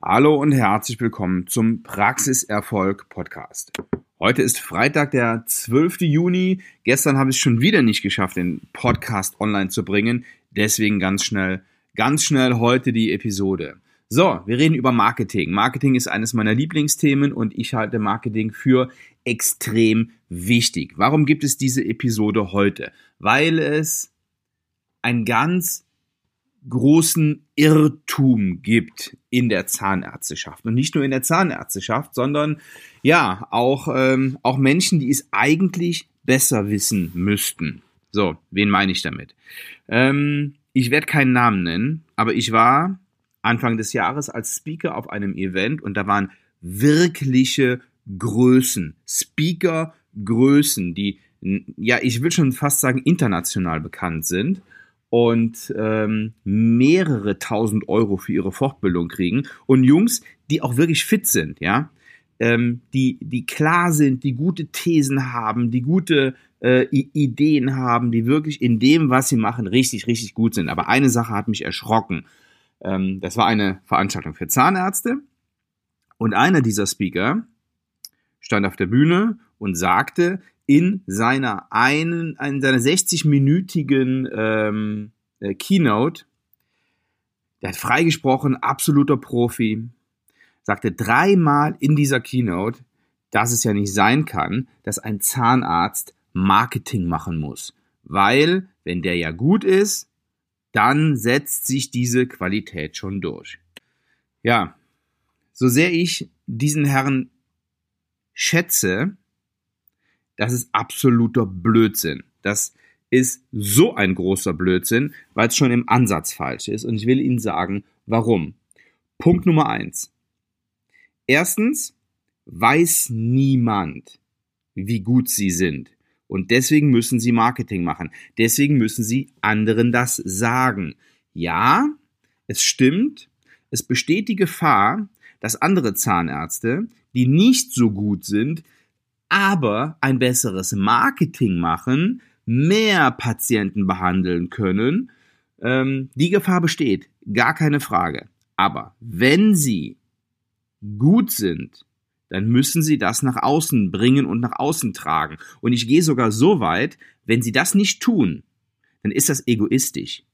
Hallo und herzlich willkommen zum Praxiserfolg Podcast. Heute ist Freitag, der 12. Juni. Gestern habe ich es schon wieder nicht geschafft, den Podcast online zu bringen. Deswegen ganz schnell, ganz schnell heute die Episode. So, wir reden über Marketing. Marketing ist eines meiner Lieblingsthemen und ich halte Marketing für extrem wichtig. Warum gibt es diese Episode heute? Weil es ein ganz großen Irrtum gibt in der Zahnärzteschaft. Und nicht nur in der Zahnärzteschaft, sondern ja, auch, ähm, auch Menschen, die es eigentlich besser wissen müssten. So, wen meine ich damit? Ähm, ich werde keinen Namen nennen, aber ich war Anfang des Jahres als Speaker auf einem Event und da waren wirkliche Größen, Speaker Größen, die ja, ich will schon fast sagen, international bekannt sind und ähm, mehrere tausend Euro für ihre Fortbildung kriegen und Jungs, die auch wirklich fit sind, ja, ähm, die, die klar sind, die gute Thesen haben, die gute äh, Ideen haben, die wirklich in dem, was sie machen, richtig, richtig gut sind. Aber eine Sache hat mich erschrocken. Ähm, das war eine Veranstaltung für Zahnärzte und einer dieser Speaker stand auf der Bühne und sagte, in seiner einen, in seiner 60-minütigen ähm, äh, Keynote, der hat freigesprochen, absoluter Profi, sagte dreimal in dieser Keynote, dass es ja nicht sein kann, dass ein Zahnarzt Marketing machen muss. Weil, wenn der ja gut ist, dann setzt sich diese Qualität schon durch. Ja, so sehr ich diesen Herrn schätze, das ist absoluter Blödsinn. Das ist so ein großer Blödsinn, weil es schon im Ansatz falsch ist. Und ich will Ihnen sagen, warum. Punkt Nummer eins. Erstens weiß niemand, wie gut Sie sind. Und deswegen müssen Sie Marketing machen. Deswegen müssen Sie anderen das sagen. Ja, es stimmt. Es besteht die Gefahr, dass andere Zahnärzte, die nicht so gut sind, aber ein besseres Marketing machen, mehr Patienten behandeln können. Ähm, die Gefahr besteht, gar keine Frage. Aber wenn sie gut sind, dann müssen sie das nach außen bringen und nach außen tragen. Und ich gehe sogar so weit, wenn sie das nicht tun, dann ist das egoistisch.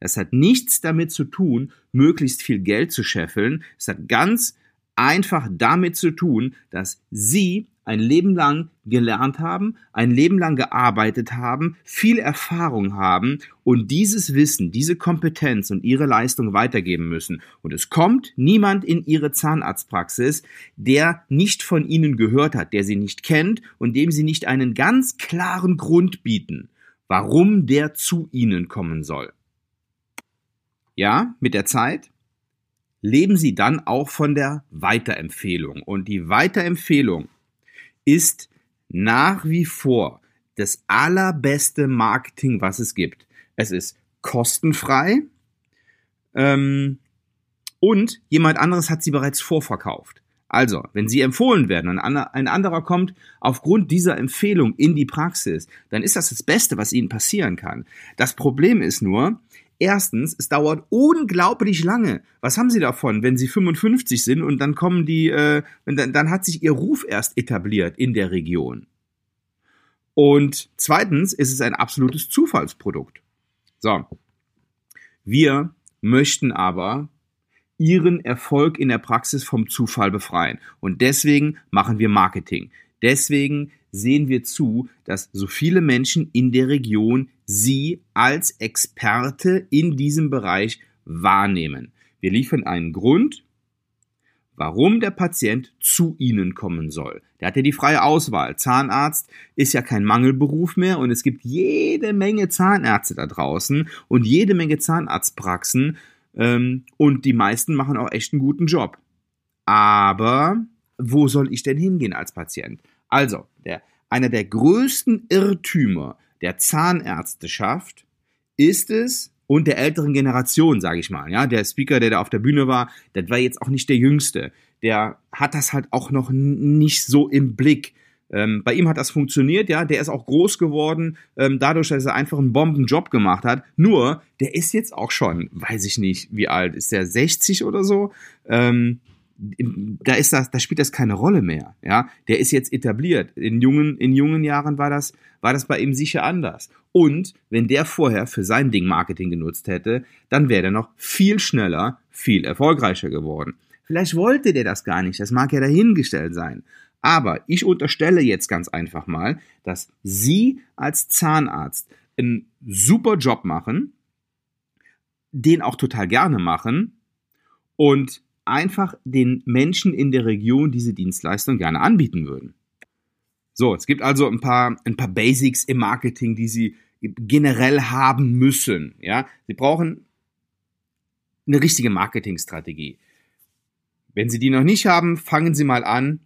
Das hat nichts damit zu tun, möglichst viel Geld zu scheffeln. Es hat ganz einfach damit zu tun, dass sie ein Leben lang gelernt haben, ein Leben lang gearbeitet haben, viel Erfahrung haben und dieses Wissen, diese Kompetenz und ihre Leistung weitergeben müssen. Und es kommt niemand in ihre Zahnarztpraxis, der nicht von ihnen gehört hat, der sie nicht kennt und dem sie nicht einen ganz klaren Grund bieten, warum der zu ihnen kommen soll. Ja, mit der Zeit leben sie dann auch von der Weiterempfehlung. Und die Weiterempfehlung ist nach wie vor das allerbeste Marketing, was es gibt. Es ist kostenfrei ähm, und jemand anderes hat sie bereits vorverkauft. Also, wenn sie empfohlen werden und ein anderer kommt aufgrund dieser Empfehlung in die Praxis, dann ist das das Beste, was ihnen passieren kann. Das Problem ist nur, Erstens, es dauert unglaublich lange. Was haben Sie davon, wenn Sie 55 sind und dann kommen die, äh, dann, dann hat sich Ihr Ruf erst etabliert in der Region. Und zweitens ist es ein absolutes Zufallsprodukt. So. Wir möchten aber Ihren Erfolg in der Praxis vom Zufall befreien. Und deswegen machen wir Marketing. Deswegen sehen wir zu, dass so viele Menschen in der Region Sie als Experte in diesem Bereich wahrnehmen. Wir liefern einen Grund, warum der Patient zu Ihnen kommen soll. Der hat ja die freie Auswahl. Zahnarzt ist ja kein Mangelberuf mehr und es gibt jede Menge Zahnärzte da draußen und jede Menge Zahnarztpraxen ähm, und die meisten machen auch echt einen guten Job. Aber wo soll ich denn hingehen als Patient? Also, der, einer der größten Irrtümer der Zahnärzteschaft ist es, und der älteren Generation, sage ich mal. Ja, der Speaker, der da auf der Bühne war, das war jetzt auch nicht der Jüngste. Der hat das halt auch noch nicht so im Blick, Ähm, bei ihm hat das funktioniert, ja, der ist auch groß geworden, ähm, dadurch, dass er einfach einen Bombenjob gemacht hat. Nur, der ist jetzt auch schon, weiß ich nicht, wie alt, ist der 60 oder so? Ähm, da ist das, da spielt das keine Rolle mehr, ja. Der ist jetzt etabliert. In jungen, in jungen Jahren war das, war das bei ihm sicher anders. Und wenn der vorher für sein Ding Marketing genutzt hätte, dann wäre er noch viel schneller, viel erfolgreicher geworden. Vielleicht wollte der das gar nicht, das mag ja dahingestellt sein. Aber ich unterstelle jetzt ganz einfach mal, dass Sie als Zahnarzt einen super Job machen, den auch total gerne machen und einfach den Menschen in der Region diese Dienstleistung gerne anbieten würden. So, es gibt also ein paar, ein paar Basics im Marketing, die Sie generell haben müssen. Ja, Sie brauchen eine richtige Marketingstrategie. Wenn Sie die noch nicht haben, fangen Sie mal an,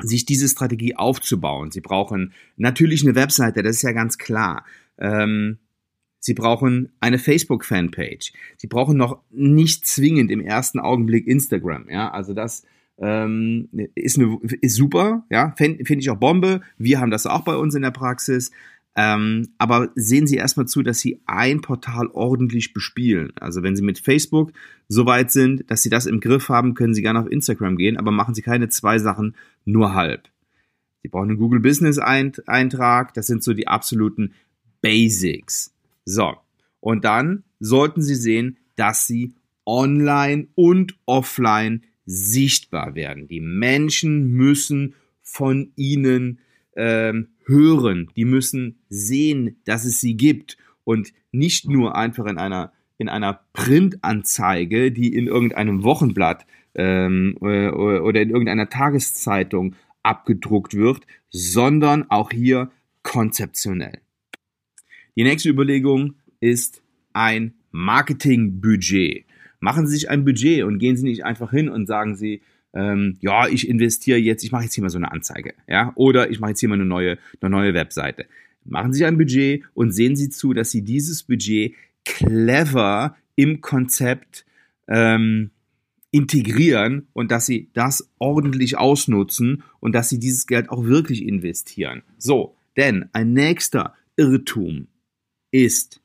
sich diese Strategie aufzubauen. Sie brauchen natürlich eine Webseite, das ist ja ganz klar. Ähm, Sie brauchen eine Facebook-Fanpage. Sie brauchen noch nicht zwingend im ersten Augenblick Instagram. Ja, also das ähm, ist, eine, ist super. Ja, finde find ich auch Bombe. Wir haben das auch bei uns in der Praxis. Ähm, aber sehen Sie erstmal zu, dass Sie ein Portal ordentlich bespielen. Also wenn Sie mit Facebook so weit sind, dass Sie das im Griff haben, können Sie gerne auf Instagram gehen, aber machen Sie keine zwei Sachen nur halb. Sie brauchen einen Google Business Eintrag. Das sind so die absoluten Basics. So. Und dann sollten Sie sehen, dass Sie online und offline sichtbar werden. Die Menschen müssen von Ihnen ähm, hören, die müssen sehen, dass es sie gibt und nicht nur einfach in einer in einer Printanzeige, die in irgendeinem Wochenblatt ähm, oder in irgendeiner Tageszeitung abgedruckt wird, sondern auch hier konzeptionell. Die nächste Überlegung ist ein Marketingbudget. Machen Sie sich ein Budget und gehen Sie nicht einfach hin und sagen Sie, ähm, ja, ich investiere jetzt, ich mache jetzt hier mal so eine Anzeige, ja, oder ich mache jetzt hier mal eine neue, eine neue Webseite. Machen Sie ein Budget und sehen Sie zu, dass Sie dieses Budget clever im Konzept ähm, integrieren und dass Sie das ordentlich ausnutzen und dass Sie dieses Geld auch wirklich investieren. So, denn ein nächster Irrtum ist,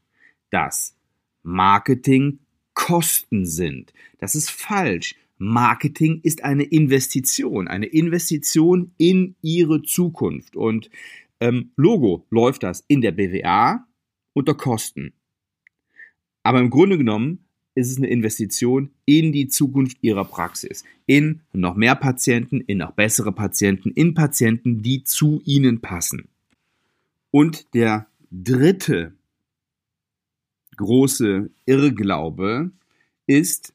dass Marketing Kosten sind. Das ist falsch. Marketing ist eine Investition, eine Investition in ihre Zukunft. Und ähm, Logo läuft das in der BWA unter Kosten. Aber im Grunde genommen ist es eine Investition in die Zukunft ihrer Praxis, in noch mehr Patienten, in noch bessere Patienten, in Patienten, die zu ihnen passen. Und der dritte große Irrglaube ist,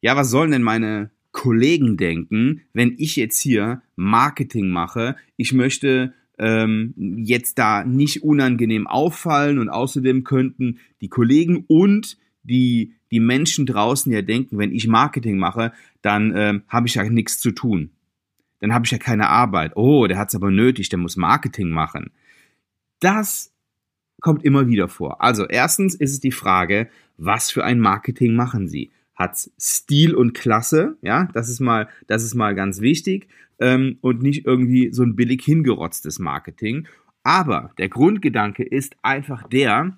ja, was sollen denn meine Kollegen denken, wenn ich jetzt hier Marketing mache? Ich möchte ähm, jetzt da nicht unangenehm auffallen und außerdem könnten die Kollegen und die, die Menschen draußen ja denken, wenn ich Marketing mache, dann ähm, habe ich ja nichts zu tun. Dann habe ich ja keine Arbeit. Oh, der hat es aber nötig, der muss Marketing machen. Das kommt immer wieder vor. Also erstens ist es die Frage, was für ein Marketing machen Sie? Hat's Stil und Klasse, ja, das ist mal, das ist mal ganz wichtig ähm, und nicht irgendwie so ein billig hingerotztes Marketing. Aber der Grundgedanke ist einfach der,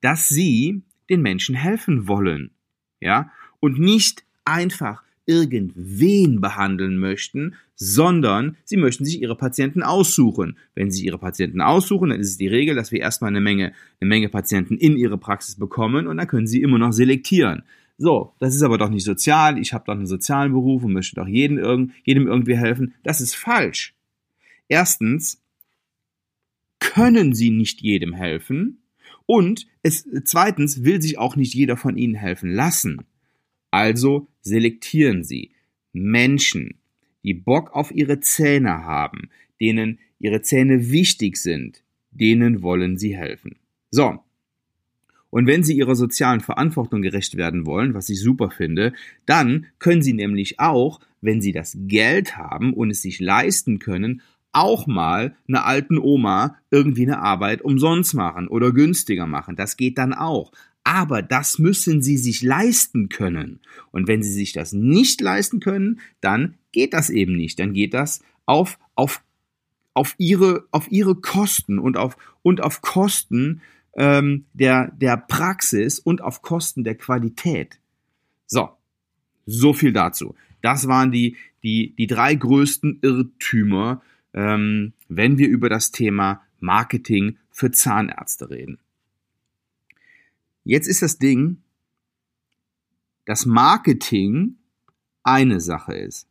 dass Sie den Menschen helfen wollen, ja, und nicht einfach irgendwen behandeln möchten, sondern sie möchten sich ihre Patienten aussuchen. Wenn sie ihre Patienten aussuchen, dann ist es die Regel, dass wir erstmal eine Menge, eine Menge Patienten in ihre Praxis bekommen und dann können sie immer noch selektieren. So, das ist aber doch nicht sozial, ich habe doch einen sozialen Beruf und möchte doch jedem, jedem irgendwie helfen. Das ist falsch. Erstens können sie nicht jedem helfen und es, zweitens will sich auch nicht jeder von ihnen helfen lassen. Also selektieren Sie Menschen, die Bock auf ihre Zähne haben, denen ihre Zähne wichtig sind, denen wollen Sie helfen. So. Und wenn Sie Ihrer sozialen Verantwortung gerecht werden wollen, was ich super finde, dann können Sie nämlich auch, wenn Sie das Geld haben und es sich leisten können, auch mal einer alten Oma irgendwie eine Arbeit umsonst machen oder günstiger machen. Das geht dann auch. Aber das müssen sie sich leisten können. Und wenn sie sich das nicht leisten können, dann geht das eben nicht. Dann geht das auf, auf auf ihre, auf ihre Kosten und auf, und auf Kosten ähm, der, der Praxis und auf Kosten der Qualität. So, so viel dazu. Das waren die, die, die drei größten Irrtümer, ähm, wenn wir über das Thema Marketing für Zahnärzte reden. Jetzt ist das Ding, dass Marketing eine Sache ist.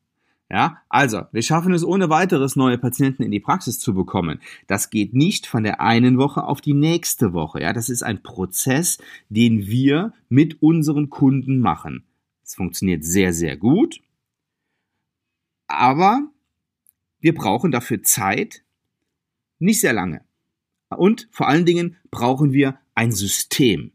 Ja, also, wir schaffen es ohne weiteres, neue Patienten in die Praxis zu bekommen. Das geht nicht von der einen Woche auf die nächste Woche. Ja, das ist ein Prozess, den wir mit unseren Kunden machen. Es funktioniert sehr, sehr gut. Aber wir brauchen dafür Zeit, nicht sehr lange. Und vor allen Dingen brauchen wir ein System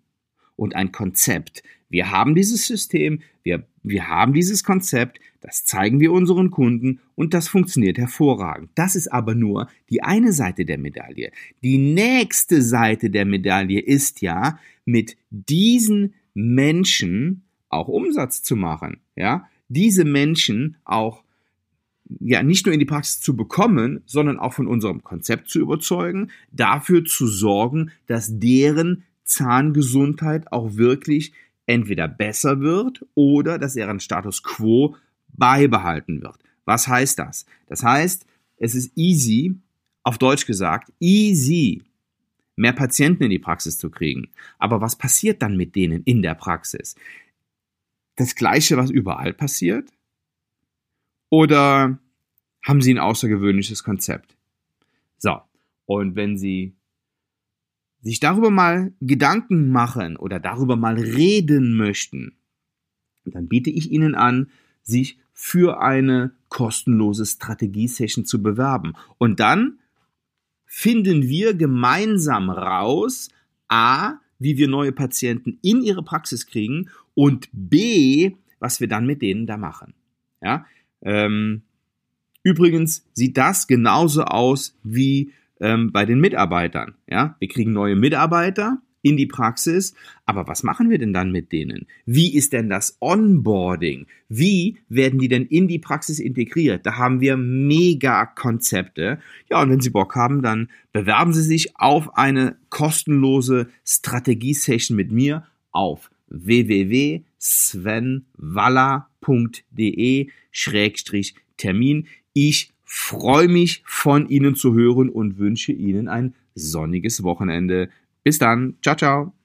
und ein Konzept. Wir haben dieses System, wir, wir haben dieses Konzept, das zeigen wir unseren Kunden und das funktioniert hervorragend. Das ist aber nur die eine Seite der Medaille. Die nächste Seite der Medaille ist ja, mit diesen Menschen auch Umsatz zu machen, ja, diese Menschen auch ja nicht nur in die Praxis zu bekommen, sondern auch von unserem Konzept zu überzeugen, dafür zu sorgen, dass deren Zahngesundheit auch wirklich entweder besser wird oder dass deren Status quo beibehalten wird. Was heißt das? Das heißt, es ist easy, auf Deutsch gesagt, easy, mehr Patienten in die Praxis zu kriegen. Aber was passiert dann mit denen in der Praxis? Das gleiche, was überall passiert? Oder haben Sie ein außergewöhnliches Konzept? So, und wenn Sie sich darüber mal Gedanken machen oder darüber mal reden möchten, dann biete ich Ihnen an, sich für eine kostenlose Strategie-Session zu bewerben. Und dann finden wir gemeinsam raus, a, wie wir neue Patienten in ihre Praxis kriegen und b, was wir dann mit denen da machen. Ja, ähm, übrigens sieht das genauso aus wie ähm, bei den Mitarbeitern. Ja, wir kriegen neue Mitarbeiter in die Praxis, aber was machen wir denn dann mit denen? Wie ist denn das Onboarding? Wie werden die denn in die Praxis integriert? Da haben wir mega Konzepte. Ja, und wenn Sie Bock haben, dann bewerben Sie sich auf eine kostenlose Strategie-Session mit mir auf www.svenwaller.de-termin. Ich freue mich von Ihnen zu hören und wünsche Ihnen ein sonniges Wochenende. Bis dann. Ciao, ciao.